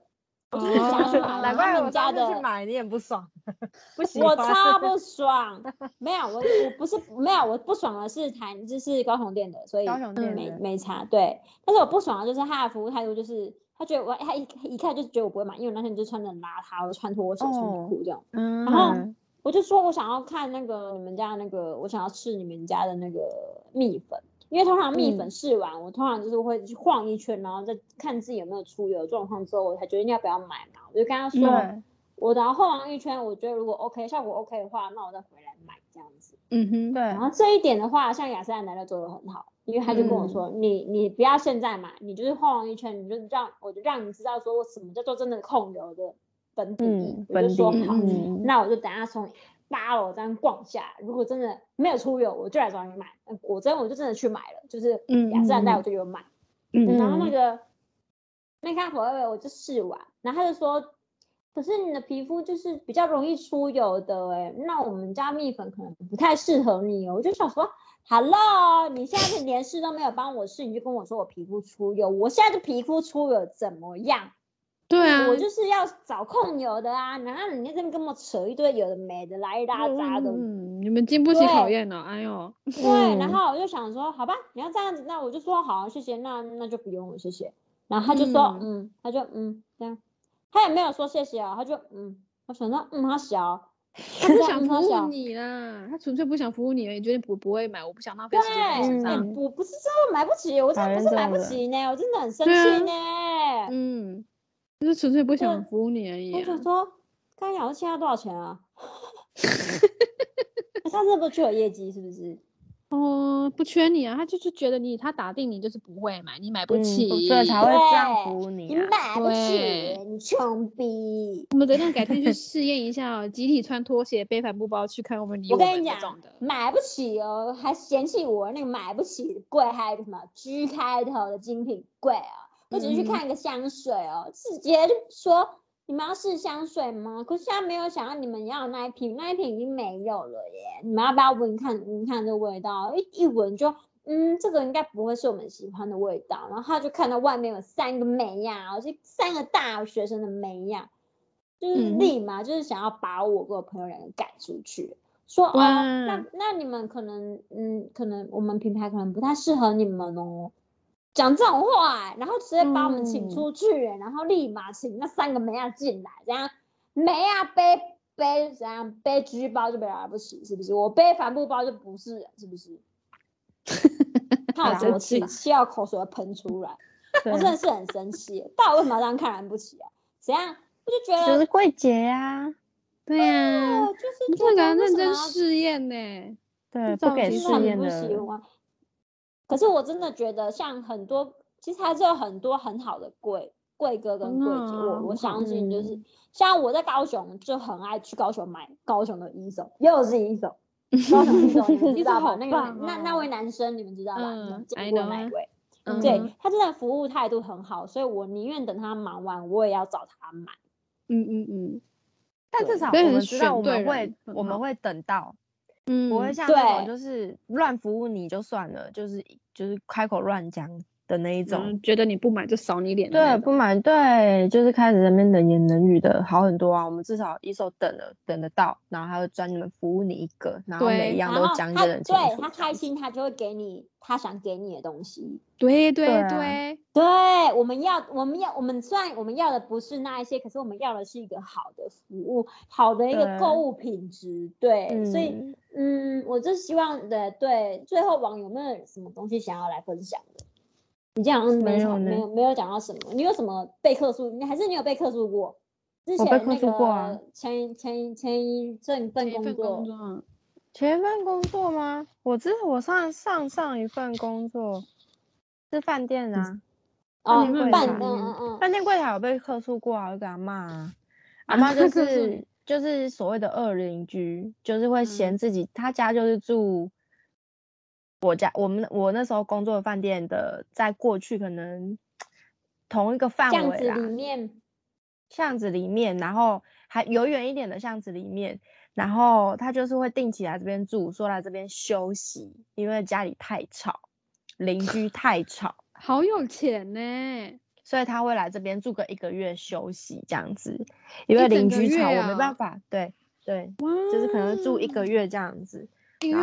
我就是想去买他们家的。买你也不爽，(laughs) 不喜欢。我超不 (laughs) 爽，没有我我不是没有我不爽的是台就是高雄店的，所以没没差对。但是我不爽的就是他的服务态度，就是他觉得我他一一看就觉得我不会买，因为那天就穿的邋遢，我穿拖鞋穿内裤这样，然后我就说我想要看那个你们家那个，我想要吃你们家的那个蜜粉。因为通常蜜粉试完，我通常就是会去晃一圈，然后再看自己有没有出油状况之后，我才决定要不要买嘛。我就跟他说，我等晃完一圈，我觉得如果 OK，效果 OK 的话，那我再回来买这样子。嗯哼，对。然后这一点的话，像雅诗兰黛的做的很好，因为他就跟我说，你你不要现在买，你就是晃完一圈，你就让我就让你知道说我什么叫做真的控油的粉底，我就说好，那我就等下从。八楼这样逛下，如果真的没有出油，我就来找你买。果真我就真的去买了，就是雅诗兰黛我就有买。嗯，然后那个 Make Up Forever 我就试完，然后他就说，可是你的皮肤就是比较容易出油的，哎，那我们家蜜粉可能不太适合你哦。我就想说，Hello，你现在是连试都没有帮我试，你就跟我说我皮肤出油，我现在的皮肤出油怎么样？对啊，我就是要找控油的啊，然后你这边跟我扯一堆有的没的，来拉杂的，嗯，你们经不起考验呢，哎呦，对，然后我就想说，好吧，你要这样子，那我就说好，谢谢，那那就不用了，谢谢。然后他就说，嗯，他就嗯这样，他也没有说谢谢啊，他就嗯，我想说，嗯，他小，(laughs) 他不想服务你啦，他纯粹不想服务你而已，决定不不会买，我不想浪费时间在我不是说买不起，我真的不是买不起呢，我真的很生气呢，嗯。就是纯粹不想服务你而已。我想说，刚养现在多少钱啊？(laughs) 他是不缺有业绩是不是？哦，不缺你啊，他就是觉得你他打定你就是不会买，你买不起，所以才会这样服务你。你买不起，你穷逼。我们等等改天去 (laughs) 试验一下哦，集体穿拖鞋背帆布包去看我们我跟你讲，买不起哦，还嫌弃我那个买不起贵，还有个什么 G 开头的精品贵啊。我只是去看一个香水哦，直接就说你们要试香水吗？可是现在没有想要你们要那一瓶，那一瓶已经没有了耶。你们要不要闻看闻看这味道？一一闻就，嗯，这个应该不会是我们喜欢的味道。然后他就看到外面有三个美亚，而且三个大学生的美亚，就是立马就是想要把我跟我朋友两个赶出去，说哦，那那你们可能，嗯，可能我们品牌可能不太适合你们哦。讲这种话，然后直接把我们请出去，然后立马请那三个梅亚进来，这样梅亚背背怎样背居包就背了不起，是不是？我背帆布包就不是人，是不是？(laughs) 看我怎么气，气到口水要喷出来，我真的是很生气。到底为什么要这样看人不起啊？怎样？我就觉得就是柜姐呀，对呀，就是这个认真试验呢，对，不给试验的。可是我真的觉得，像很多，其实还是有很多很好的贵贵哥跟贵姐，我我相信就是像我在高雄就很爱去高雄买高雄的一手，又是一手，高雄一手，(laughs) 你们知道吧？那个那那位男生你们知道吧？见过那位？对他真的服务态度很好，所以我宁愿等他忙完，我也要找他买。嗯嗯嗯。但至少我们知道我们会我们会等到。嗯，不会像那种就是乱服务你就算了，就是就是开口乱讲。的那一种，觉得你不买就扫你脸。对，不买，对，就是开始那边冷言冷语的好很多啊。我们至少一手等了，等得到，然后还会专门服务你一个，然后每一样都讲解很清楚。对他开心，他就会给你他想给你的东西。对对对对，我们要我们要我们虽然我们要的不是那一些，可是我们要的是一个好的服务，好的一个购物品质。对，所以嗯，我就希望的对，最后网友们有什么东西想要来分享的？你这样没有没有没有讲到什么？你有什么被克诉？你还是你有被克诉过？之前那个前前前一阵份工作，前一份工作吗？我知我上上上一份工作是饭店啊，哦，饭店嗯嗯饭店柜台有被克诉过啊，我给他骂啊，阿妈就 (laughs) 是就是所谓的二邻居，就是会嫌自己他家就是住。我家我们我那时候工作的饭店的，在过去可能同一个范围啦，巷子里面，巷子里面，然后还有远一点的巷子里面，然后他就是会定期来这边住，说来这边休息，因为家里太吵，邻居太吵，(laughs) 好有钱呢，所以他会来这边住个一个月休息这样子，因为邻居吵，我没办法，对对，就是可能住一个月这样子。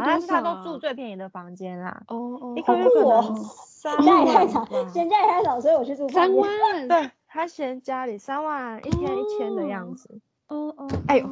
但是他都住最便宜的房间啦。哦哦，一个月可能三 (laughs) 万。嫌家也太少，嫌家也太少，所以我去住三万。(laughs) 对他嫌家里三万一天一千的样子。哦哦，哎呦，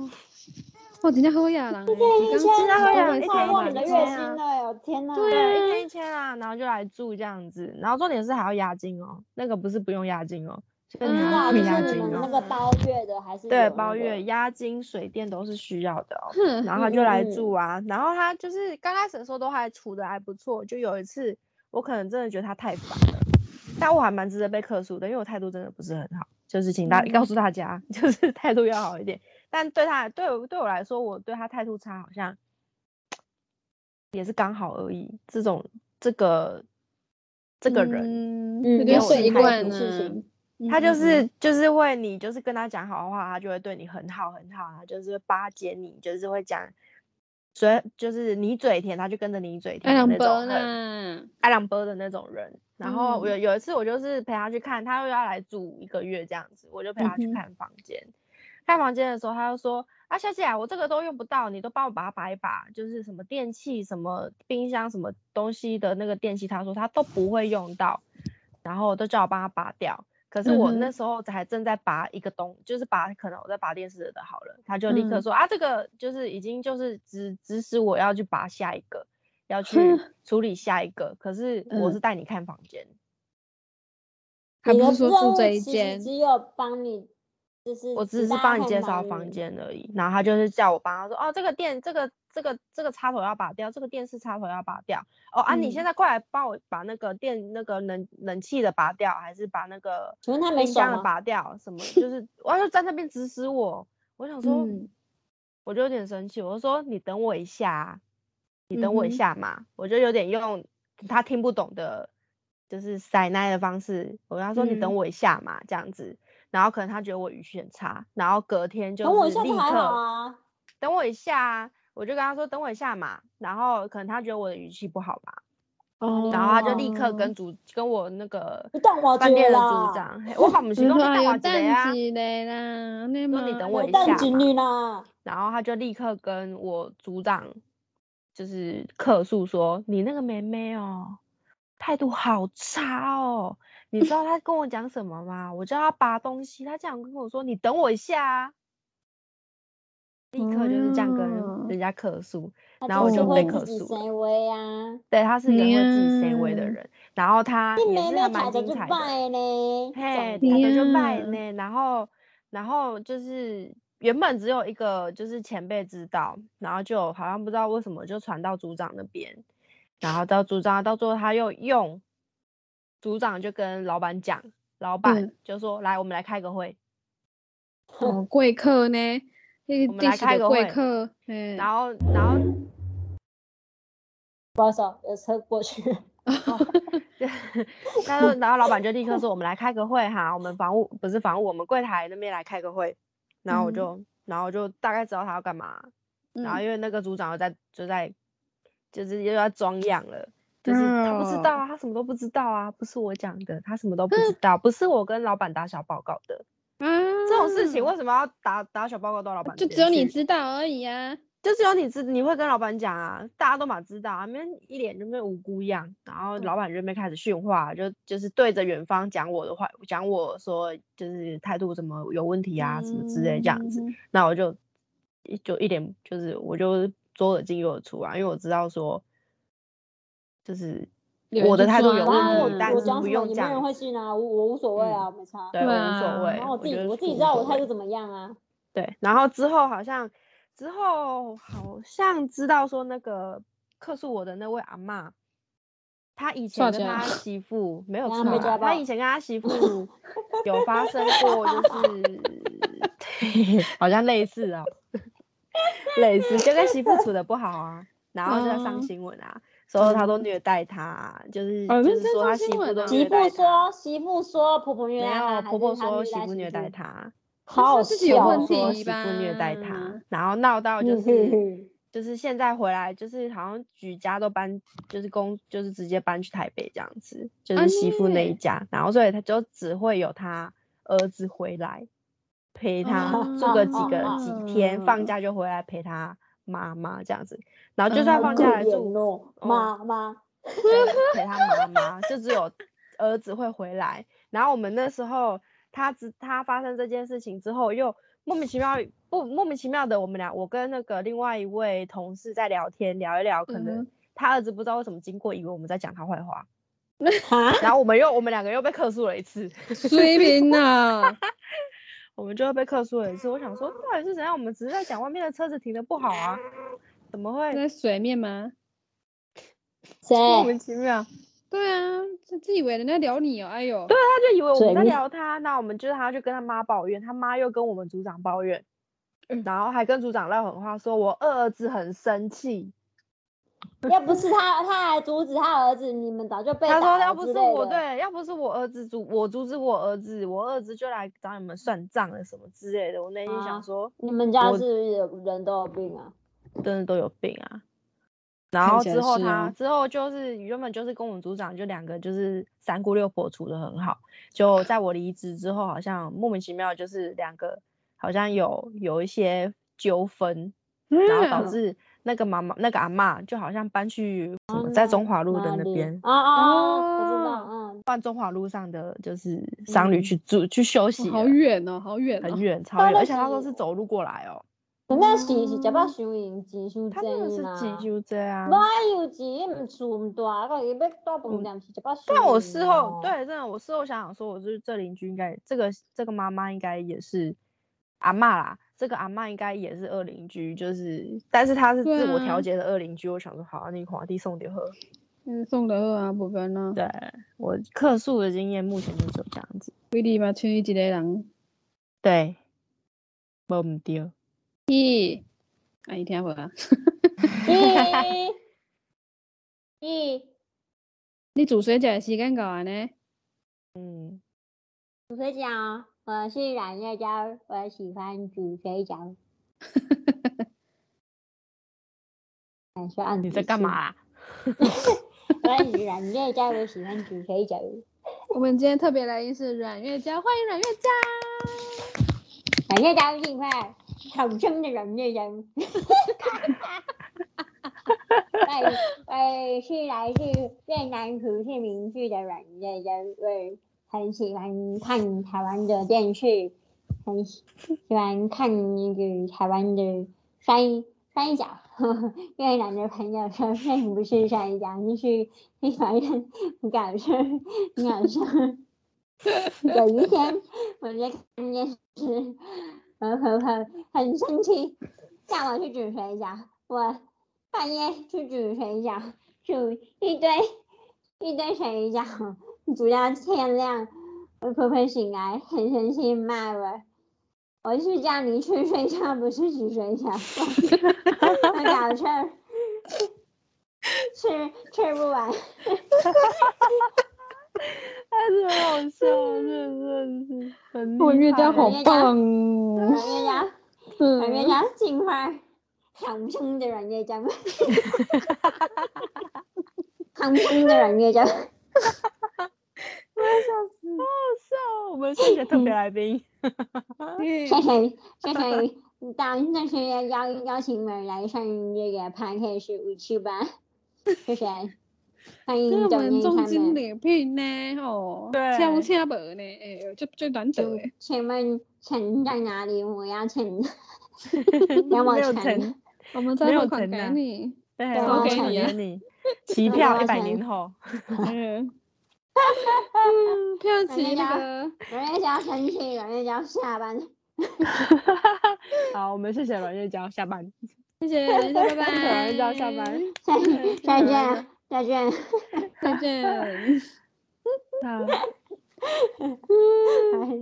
哇，今天喝呀啦，一天一千，真的会有一一天超过你的月薪了哟！天哪，对，一天一千啊，然后就来住这样子，然后重点是还要押金哦，那个不是不用押金哦，就是你嗯还要付那。个包月的还是对，包月押金、水电都是需要的哦。然后他就来住啊，然后他就是刚开始的时候都还处的还不错，就有一次我可能真的觉得他太烦了，但我还蛮值得被克诉的，因为我态度真的不是很好，就是请大、嗯告诉大家，(laughs) 就是态度要好一点。但对他对我对我来说，我对他态度差好像也是刚好而已。这种这个这个人，有点习态惯事情他就嗯是就是会你就是跟他讲好的话，他就会对你很好很好，他就是巴结你，就是会讲，所以就是你嘴甜，他就跟着你嘴甜那种很，爱两波的那种人。然后有有一次我就是陪他去看，他又要来住一个月这样子，我就陪他去看房间。看房间的时候，他就说啊，小姐啊，我这个都用不到，你都帮我把它拔一拔，就是什么电器、什么冰箱、什么东西的那个电器，他说他都不会用到，然后都叫我帮他拔掉。可是我那时候才正在拔一个东，就是拔可能我在拔电视的好了，他就立刻嗯说、啊，这个就是已经就是指指使我要去拔下一个，要去 (laughs) 处理下一个。可是我嗯是带你看房间，还不是说住这一间，只有帮你，就是我只是帮你介绍房房间而已。然后他就是叫我帮他说，哦，这个店这个这个这个插头要拔掉，这个电视插头要拔掉。哦啊，你现嗯在过来帮我把那个电那个冷冷气的拔掉，还是把那个冰箱的拔掉？什么就是我就在那边指使我，我想说。嗯我就有点生气，我就说你等我一下啊，你等我一下嘛，我就有点用他听不懂的，就是塞奶的方式，我跟他说你等嗯我一下嘛，这样子，然后可能他觉得我语气很差，然后隔天就等我一下就还好刻啊。等我一下啊，我就跟他说等我一下嘛，然后可能他觉得我的语气不好吧，哦，然后他就立刻跟组跟我那个饭店的啦组长，我把 (laughs) 我们你行动你说哎有干嘛之类啊淡，季的啦，你等我一下然后他就立刻跟我组长就是客诉说，你那个妹妹哦，态度好差哦。你知道 (laughs) 他跟我讲什么吗？我叫他拔东西，他这样跟我说，你等我一下啊。立刻就是这样跟哦人家客诉，他然后我就会自己诉 say 威啊，对他是一个会自己 say 位的呀人，然后他也是还蛮精彩的。拜呢，嘿，总他就拜呢，然后然后就是原本只有一个就是前辈知道，然后就好像不知道为什么就传到组长那边，然后到组长到最后他又用组长就跟老板讲，老板嗯就说来我们来开个会，哦贵客呢，那我们来开个会然后然后不好意思哦，有车过去，(laughs) 他说 (laughs) 然后老板就立刻说我们来开个会哈，我们房务不是房务，我们柜台那边来开个会，然后我嗯就、然后我就大概知道他要干嘛。然后嗯因为那个组长又在就在就是又要装样了，就是他不知道哦啊，他什么都不知道啊，不是我讲的，他什么都不知道，不是我跟老板打小报告的，啊，这种事情为什么要打打小报告到老板就只有你知道而已啊，就只有你知你会跟老板讲啊，大家都嘛知道啊，没人一脸就跟无辜一样，然后老板就没开始训话，就就是对着远方讲我的话，讲我说就是态度怎么有问题啊，什么之类这样子，嗯那我就就一脸就是我就左耳进右耳出啊，因为我知道说就是我的态度有问题，但是不用这也没人会，信啊，我我无所谓啊，没差。对我无所谓，然后我自己我自己知道我态度怎么样啊，对，然后之后好像之后好像知道说那个客诉我的那位阿嬷，她以前跟他媳妇没 (laughs) 有然错啊，后被家暴她以前跟他媳妇 (laughs) 有发生过，就是 (laughs) 好像类似啊，类似就跟媳妇处的不好啊，然后就在上哦新闻啊，说他都嗯虐待他，就是哦就是说他媳妇媳妇。说媳妇说婆婆虐没待婆婆说媳妇虐待妇，她，好好自己有问笑哦说媳妇虐待她，然后闹到就嗯是就是现在回来，就是好像举家都搬，就是公就是直接搬去台北这样子，就啊是媳妇那一耶家，然后所以他就只会有他儿子回来陪他哦住个几个几天，放哦假就回来陪他妈妈这样子，然后就算嗯放可假来住，妈妈，陪他妈妈，就只有儿子会回来。然后我们那时候他只他发生这件事情之后，又莫名其妙不莫名其妙的，我们俩我跟那个另外一位同事在聊天，聊一聊，可能他儿子不知道为什么经过，以为我们在讲他坏话，然后我们又我们两个又被克诉了一次，水平呐，我们就会被克诉了一次。我想说，到底是怎样？我们只是在讲外面的车子停的不好啊，怎么会？在水面吗？莫名其妙。对啊，他自以为人家聊你哦，哎呦。对，他就以为我们在聊他，那我们就是他就跟他妈抱怨，他妈又跟我们组长抱怨，然后还跟组长撂狠话，说我二儿子很生气。要不是他，他还阻止他儿子，你们早就被他说要不是我，对，要不是我儿子阻我阻止我儿子，我儿子就来找你们算账了什么之类的。我内心想说，你们家是人都有病啊，真的都有病啊。然后之后他之后就是原本就是跟我们组长就两个就是三姑六婆处的很好，就在我离职之后，好像莫名其妙就是两个好像有有一些纠纷，然后导致那个妈妈那个阿妈就好像搬去在中华路的那边啊啊，我知道，嗯，换中华路上的就是商旅去住去休息，好远哦，好远，很远，超远，而且他说是走路过来哦。那是是食饱收银，钱收济嘛。是钱收济啊。哪有钱？唔厝唔大，个伊要大饭店是食饱收但我事后对，真的，我事后想想说，我就是这邻居应该，这个这个妈妈应该也是阿妈啦。这个阿妈应该也是二邻居，就是，但是她是自我调节的二邻居。我想说，好，啊你皇帝送点喝。嗯，送的喝啊，不分啊。对我客诉的经验，目前就是这样子。规定嘛，剩伊一个人。对，无唔对。咦，阿姨听无啊？(laughs) 咦咦，(laughs) 你煮水饺的时间够啊呢？嗯，煮水饺，我是冉月娇，我喜欢煮水饺。(laughs) 你在干嘛？(laughs) 我是冉月娇，我喜欢煮水饺。我们今天特别来宾是阮月娇，欢迎阮月娇。阮月娇，尽快。好生的阮月娇，我是来自越南胡志明市的阮月娇，我很喜欢看台湾的电视，很喜欢看那个台湾的摔摔跤。越南的朋友说并不是摔跤，就是喜欢看搞笑搞笑。有一天我在看电视。很很很很生气，叫我去煮水饺。我半夜去煮水饺，煮一堆一堆水饺，煮到天亮。我婆婆醒来，很生气骂我：“我是叫你去睡觉，不是煮水饺。”很搞笑，吃吃不完。太是很好笑，真的是很我月家好棒，阮月家，阮月家金花，长生的软月家，哈哈哈哈哈，长生的软月家，哈哈哈哈哈，(laughs) 我要笑死，好好笑，我们谢谢特别来宾，哈哈哈哈谢谢谢谢，当那些邀邀请我们来上这个 p a 是 a 五七八，谢谢。欢迎我们中金礼聘呢，哦，对，敲敲门呢，哎，就就难得哎。请问钱在哪里？我要 (laughs) 钱，要我钱？我们再汇款给你，对，送给你，你，机票一百年后。(laughs) 嗯，票起那个，阮月娇生气，阮月娇下班。(laughs) 好，我们谢谢阮月娇下班。谢谢，拜拜。(laughs) 阮月娇下班，再见。再见，再见。好，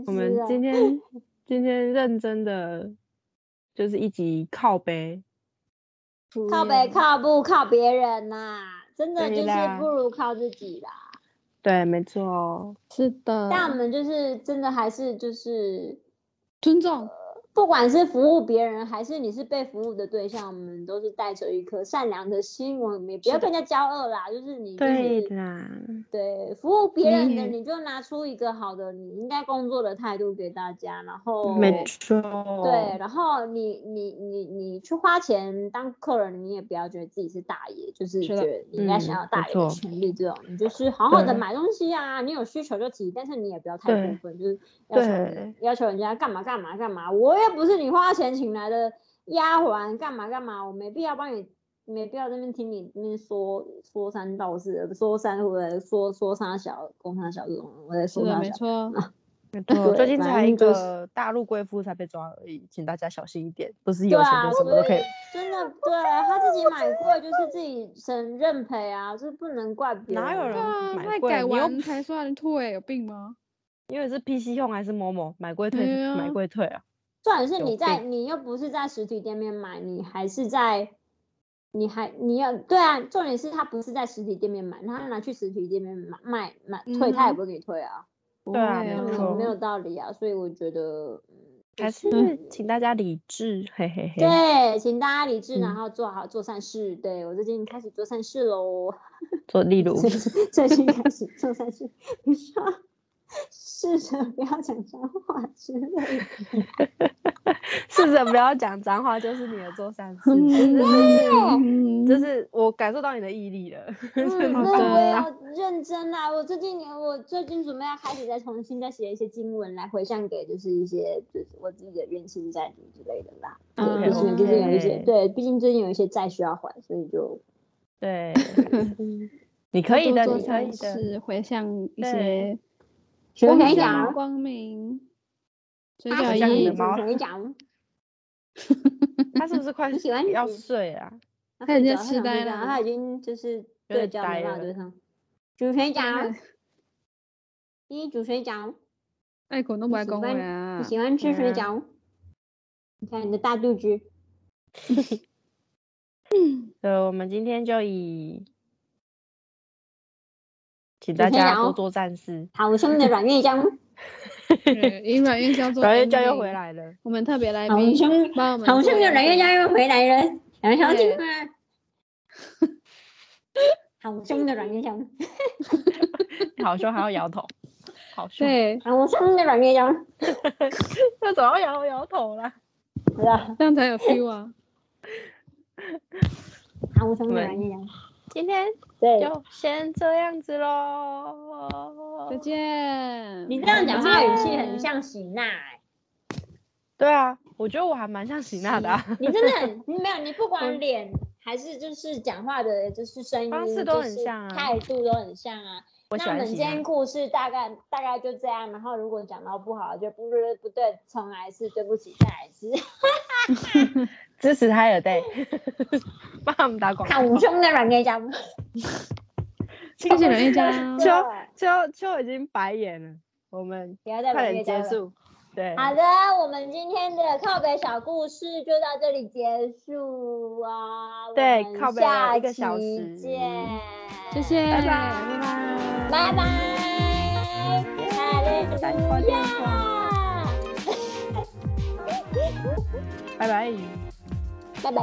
我们今天今天认真的就是一集靠背，靠北靠不靠别人呐？真的就是不如靠自己啦。对，没错，是的。但我们就是真的还是就是尊重。不管是服务别人，还是你是被服务的对象，我们都是带着一颗善良的心，我们也不要更加骄傲啦。就是你，对啦，对服务别人的，你就拿出一个好的你应该工作的态度给大家，然后没错，对，然后你你你你去花钱当客人，你也不要觉得自己是大爷，就是觉得你应该想要大爷的权利这种，你就是好好的买东西啊，你有需求就提，但是你也不要太过分，就是要求要求人家干嘛干嘛干嘛，我。又不是你花钱请来的丫鬟，干嘛干嘛？我没必要帮你，没必要在那边听你那边说说三道四，说三或者说说三小，攻三小这种，我在说三小。(laughs) 没 (laughs) 错。最近才一个大陆贵妇才被抓而已，请大家小心一点，不是有钱就什么都可以。(laughs) 真的，对他自己买贵就是自己承认赔啊，就是不能怪别人。哪有人买贵？改完才算退，有病吗？因为是 PC 用还是某某买贵退，买贵退啊？重点是你在，你又不是在实体店面买，你还是在，你还你要对啊？重点是他不是在实体店面买，他拿去实体店面买卖买退，他也不会给你退啊。对啊，没有道理啊，所以我觉得还是请大家理智，嘿嘿嘿。对，请大家理智，然后做好做善事。对我最近开始做善事喽，做例如 (laughs) 最近开始做善事，你说。(laughs) 试着不要讲脏话之类的。(laughs) 试着不要讲脏话，就是你的做善事。就是我感受到你的毅力了。(laughs) 那我也要认真啦！我最近我最近准备要开始再重新再写一些经文来回向给，就是一些就是我自己的冤亲债主之类的啦。嗯，毕竟最近有一些对，毕竟最近有一些债需要还，所以就对。你可以的，你可以的，是回向一些。水讲光明，水饺一水饺，(laughs) 他是不是快喜欢要睡啊？他已经痴呆了，他已经就是对焦没办法对上。煮水饺，一煮水饺，爱口都不爱讲话啊！喜欢吃水饺，你看你的大肚子。(laughs) 呃，我们今天就以。请大家多做善事。好兄的软月江，(laughs) 以软月江做软月江又回来了。我们特别来宾，好兄好兄的软月江又回来了，想小姐吗？好凶的软月江，(laughs) 好凶还要摇头，好凶，对，好凶的软月江，(laughs) 那总要摇摇头了，是啊，这样才有 feel 啊。好凶的软月江。今天就先这样子喽，再见。你这样讲话语气很像喜娜哎。对啊，我觉得我还蛮像喜娜的。你真的，很没有，你不管脸还是就是讲话的，就是声音方式都很像啊，态度都很像啊。那我们今天故事大概大概就这样，然后如果讲到不好，就不是不对，重来一次，对不起，再来一次。(laughs) (laughs) 支持他有对，帮他们打广告。好凶的软件家，谢谢软件家。(laughs) 秋秋秋已经白眼了，我们快点结束。对，好的，我们今天的靠北小故事就到这里结束啊。对，靠北一个小时见，谢谢，拜拜，拜拜，拜拜，打电话，(laughs) 拜拜。拜拜。